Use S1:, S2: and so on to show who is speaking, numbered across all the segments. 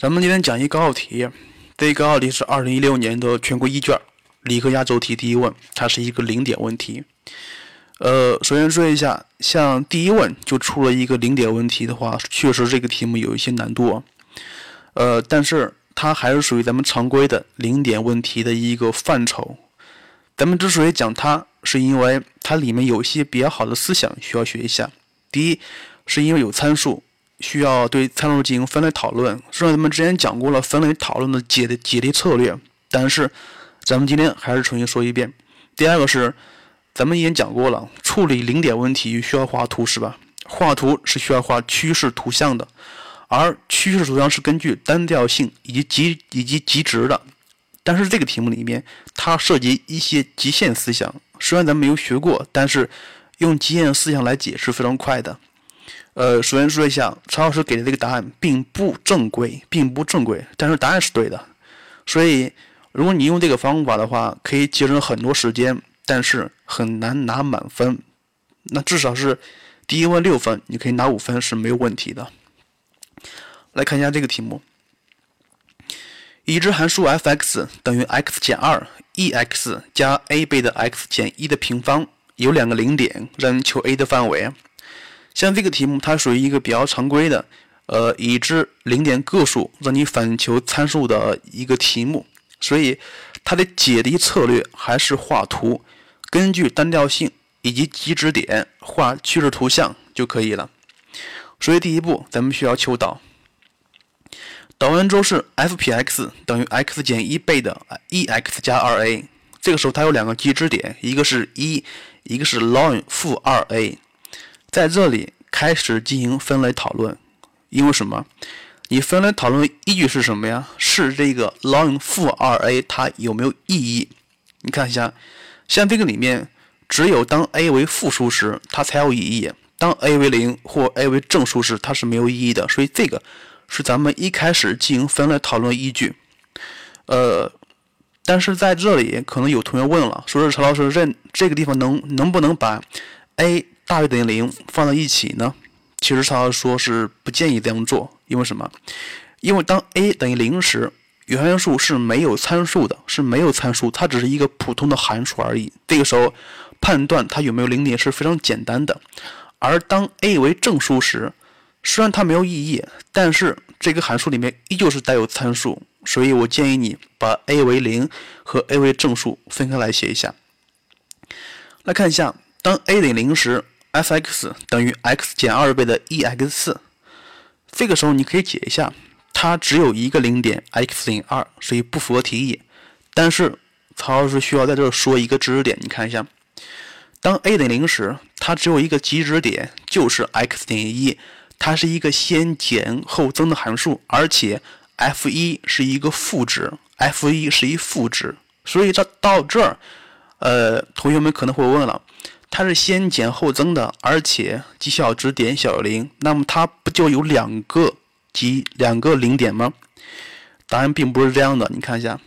S1: 咱们今天讲一高考题，这一高考题是二零一六年的全国一卷理科压轴题第一问，它是一个零点问题。呃，首先说一下，像第一问就出了一个零点问题的话，确实这个题目有一些难度啊。呃，但是它还是属于咱们常规的零点问题的一个范畴。咱们之所以讲它，是因为它里面有一些比较好的思想需要学一下。第一，是因为有参数。需要对参数进行分类讨论，虽然咱们之前讲过了分类讨论的解的解题策略，但是咱们今天还是重新说一遍。第二个是，咱们已经讲过了，处理零点问题需要画图是吧？画图是需要画趋势图像的，而趋势图像是根据单调性以及极以及极值的。但是这个题目里面它涉及一些极限思想，虽然咱们没有学过，但是用极限思想来解是非常快的。呃，首先说一下，曹老师给的这个答案并不正规，并不正规，但是答案是对的。所以，如果你用这个方法的话，可以节省很多时间，但是很难拿满分。那至少是第一问六分，你可以拿五分是没有问题的。来看一下这个题目：已知函数 f(x) 等于 x 减二 e(x) 加 a 倍的 x 减一的平方，有两个零点，让你求 a 的范围。像这个题目，它属于一个比较常规的，呃，已知零点个数让你反求参数的一个题目，所以它的解题策略还是画图，根据单调性以及极值点画趋势图像就可以了。所以第一步，咱们需要求导，导完之后是 f(p(x) 等于 x 减一倍的 e(x 加二 a)，这个时候它有两个极值点，一个是一，一个是 ln 负二 a。在这里开始进行分类讨论，因为什么？你分类讨论依据是什么呀？是这个 ln 负二 a 它有没有意义？你看一下，像这个里面，只有当 a 为负数时，它才有意义；当 a 为零或 a 为正数时，它是没有意义的。所以这个是咱们一开始进行分类讨论依据。呃，但是在这里可能有同学问了，说是陈老师，这这个地方能能不能把 a 大于等于零放在一起呢？其实他说是不建议这样做，因为什么？因为当 a 等于零时，原函数是没有参数的，是没有参数，它只是一个普通的函数而已。这个时候判断它有没有零点是非常简单的。而当 a 为正数时，虽然它没有意义，但是这个函数里面依旧是带有参数，所以我建议你把 a 为零和 a 为正数分开来写一下。来看一下，当 a 等于零时。F(x) 等于 x 减二倍的 e(x)，这个时候你可以解一下，它只有一个零点 x 等于二，所以不符合题意。但是曹老师需要在这儿说一个知识点，你看一下，当 a 等于零时，它只有一个极值点，就是 x 等于一，它是一个先减后增的函数，而且 f 一是一个负值，f 一是一负值，所以这到这儿，呃，同学们可能会问了。它是先减后增的，而且极小值点小于零，那么它不就有两个极两个零点吗？答案并不是这样的，你看一下，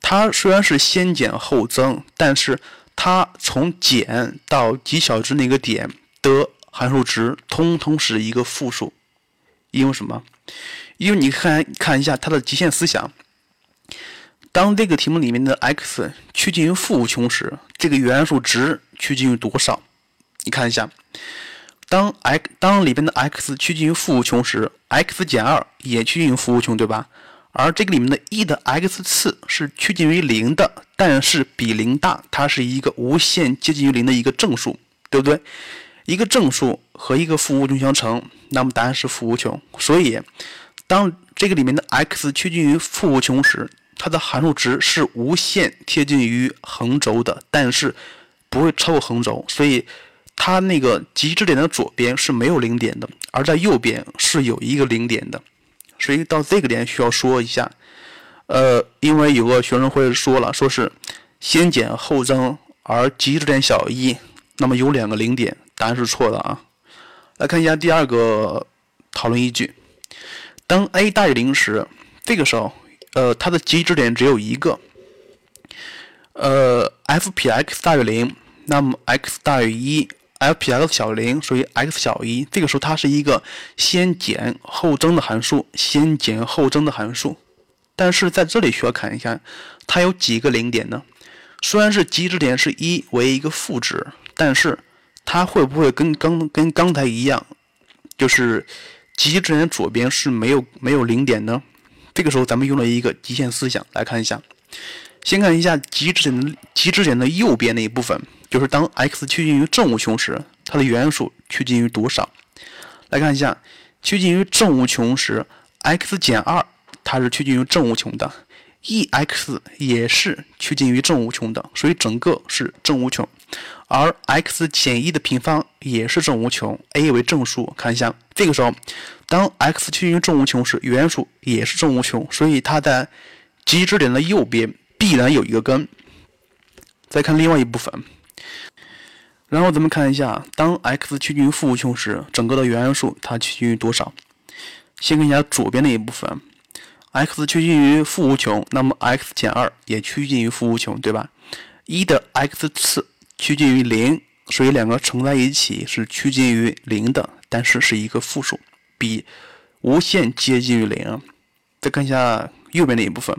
S1: 它虽然是先减后增，但是它从减到极小值那个点的函数值通通是一个负数，因为什么？因为你看看一下它的极限思想。当这个题目里面的 x 趋近于负无穷时，这个原函数值趋近于多少？你看一下，当 x 当里边的 x 趋近于负无穷时，x 减二也趋近于负无穷，对吧？而这个里面的 e 的 x 次是趋近于零的，但是比零大，它是一个无限接近于零的一个正数，对不对？一个正数和一个负无穷相乘，那么答案是负无穷。所以，当这个里面的 x 趋近于负无穷时，它的函数值是无限贴近于横轴的，但是不会超过横轴，所以它那个极值点的左边是没有零点的，而在右边是有一个零点的，所以到这个点需要说一下，呃，因为有个学生会说了，说是先减后增，而极值点小于一，那么有两个零点，答案是错的啊。来看一下第二个讨论依据，当 a 大于零时，这个时候。呃，它的极值点只有一个，呃，f 撇 x 大于零，那么 x 大于一 f 撇 x 小于零，所以 x 小于一。这个时候它是一个先减后增的函数，先减后增的函数。但是在这里需要看一下，它有几个零点呢？虽然是极值点是一为一个负值，但是它会不会跟刚跟刚才一样，就是极值点左边是没有没有零点呢？这个时候咱们用了一个极限思想来看一下。先看一下极值点的极值点的右边那一部分，就是当 x 趋近于正无穷时，它的元素趋近于多少？来看一下，趋近于正无穷时，x 减二它是趋近于正无穷的，e_x 也是趋近于正无穷的，所以整个是正无穷。而 x 减一的平方也是正无穷，a 为正数。看一下，这个时候当 x 趋近于正无穷时，原数也是正无穷，所以它在极值点的右边。必然有一个根。再看另外一部分，然后咱们看一下，当 x 趋近于负无穷时，整个的原数它趋近于多少？先看一下左边那一部分，x 趋近于负无穷，那么 x 减二也趋近于负无穷，对吧？一的 x 次趋近于零，所以两个乘在一起是趋近于零的，但是是一个负数，比无限接近于零。再看一下右边那一部分。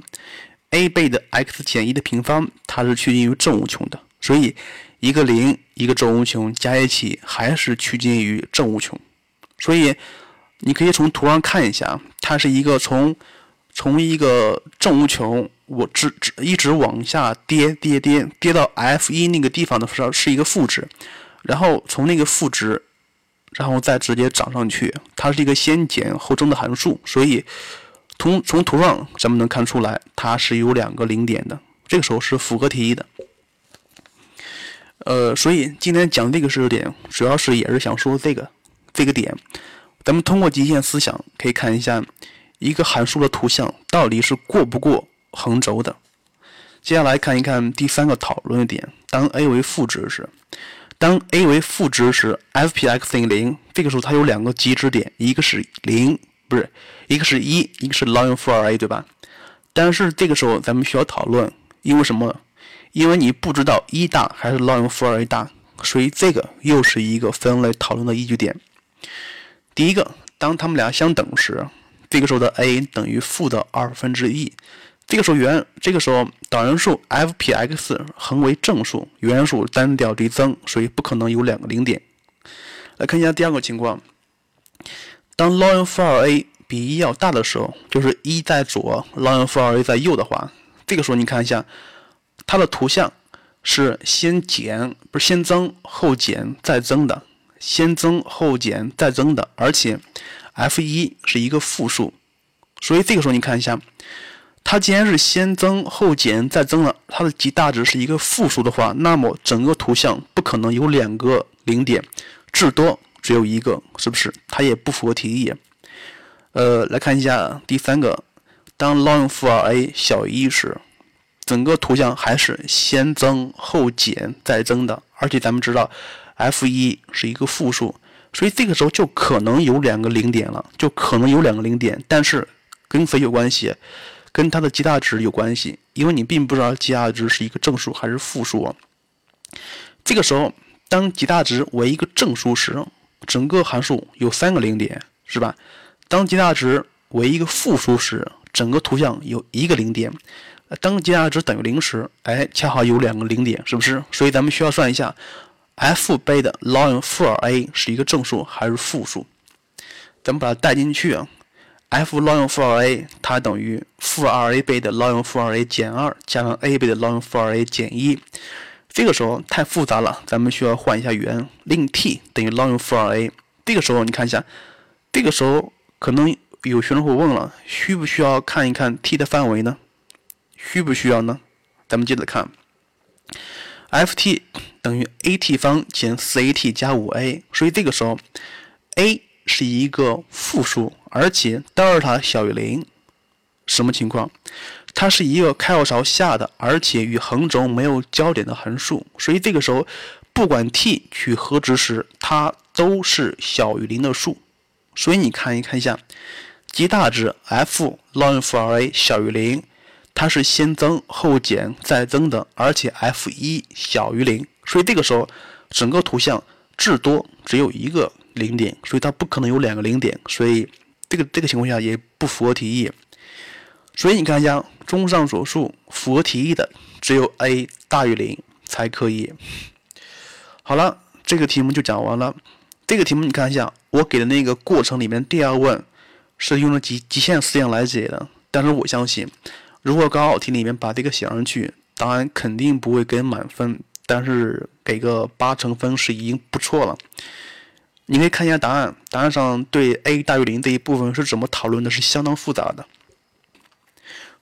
S1: a 倍的 x 减一的平方，它是趋近于正无穷的，所以一个零一个正无穷加一起还是趋近于正无穷。所以你可以从图上看一下，它是一个从从一个正无穷，我直直一直往下跌跌跌跌到 f 一那个地方的时候是一个负值，然后从那个负值，然后再直接涨上去，它是一个先减后增的函数，所以。从从图上咱们能看出来，它是有两个零点的，这个时候是符合题意的。呃，所以今天讲这个知识点，主要是也是想说这个这个点。咱们通过极限思想可以看一下一个函数的图像到底是过不过横轴的。接下来看一看第三个讨论的点：当 a 为负值时，当 a 为负值时，f p x 等于零，这个时候它有两个极值点，一个是零。不是，一个是一，一个是 ln 负二 a，对吧？但是这个时候咱们需要讨论，因为什么？因为你不知道一大还是 ln 负二 a 大，所以这个又是一个分类讨论的依据点。第一个，当它们俩相等时，这个时候的 a 等于负的二分之一，这个时候原，这个时候导函数 f p x 恒为正数，元素单调递增，所以不可能有两个零点。来看一下第二个情况。当 ln 负二 a 比一要大的时候，就是一在左，ln 负二 a 在右的话，这个时候你看一下，它的图像是先减，不是先增后减再增的，先增后减再增的，而且 f 一是一个负数，所以这个时候你看一下，它既然是先增后减再增了，它的极大值是一个负数的话，那么整个图像不可能有两个零点，至多。只有一个，是不是？它也不符合题意。呃，来看一下第三个，当 ln 负二 a 小于一时，整个图像还是先增后减再增的，而且咱们知道 f 一是一个负数，所以这个时候就可能有两个零点了，就可能有两个零点。但是跟谁有关系？跟它的极大值有关系，因为你并不知道极大值是一个正数还是负数。这个时候，当极大值为一个正数时，整个函数有三个零点，是吧？当极大值为一个负数时，整个图像有一个零点；当极大值等于零时，哎，恰好有两个零点，是不是？所以咱们需要算一下，f 倍的 ln 负二 a 是一个正数还是负数？咱们把它带进去啊，f ln 负二 a 它等于负二 a 倍的 ln 负二 a 减二加上 a 倍的 ln 负二 a 减一。这个时候太复杂了，咱们需要换一下元，令 t 等于 ln 负二 a。这个时候你看一下，这个时候可能有学生会问了，需不需要看一看 t 的范围呢？需不需要呢？咱们接着看，f_t 等于 a_t 方减 4a_t 加 5a，所以这个时候 a 是一个负数，而且德尔塔小于零，什么情况？它是一个开口朝下的，而且与横轴没有交点的函数，所以这个时候，不管 t 取何值时，它都是小于零的数。所以你看一看一下，极大值 f ln 负二 a 小于零，它是先增后减再增的，而且 f 一小于零，所以这个时候整个图像至多只有一个零点，所以它不可能有两个零点，所以这个这个情况下也不符合题意。所以你看一下，综上所述，符合题意的只有 a 大于零才可以。好了，这个题目就讲完了。这个题目你看一下，我给的那个过程里面第二问是用了极极限思想来解的，但是我相信，如果高考题里面把这个写上去，答案肯定不会给满分，但是给个八成分是已经不错了。你可以看一下答案，答案上对 a 大于零这一部分是怎么讨论的，是相当复杂的。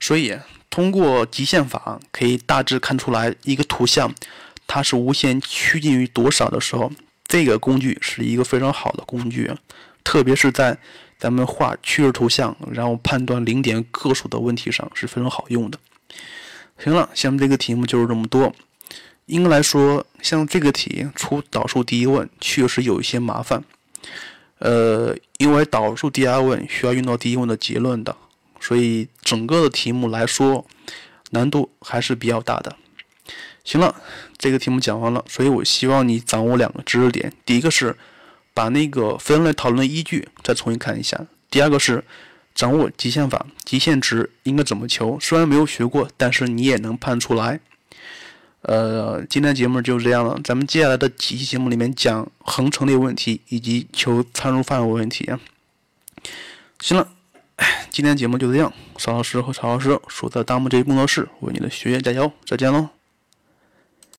S1: 所以通过极限法可以大致看出来一个图像，它是无限趋近于多少的时候。这个工具是一个非常好的工具，特别是在咱们画趋势图像，然后判断零点个数的问题上是非常好用的。行了，下面这个题目就是这么多。应该来说，像这个题出导数第一问确实有一些麻烦，呃，因为导数第二问需要用到第一问的结论的，所以整个的题目来说难度还是比较大的。行了，这个题目讲完了，所以我希望你掌握两个知识点：第一个是把那个分类讨论的依据再重新看一下；第二个是掌握极限法，极限值应该怎么求。虽然没有学过，但是你也能判出来。呃，今天节目就是这样了，咱们接下来的几期节目里面讲恒成立问题以及求参数范围问题。行了，今天节目就这样。邵老师和曹老师所在大木这一工作室为你的学员加油，再见喽。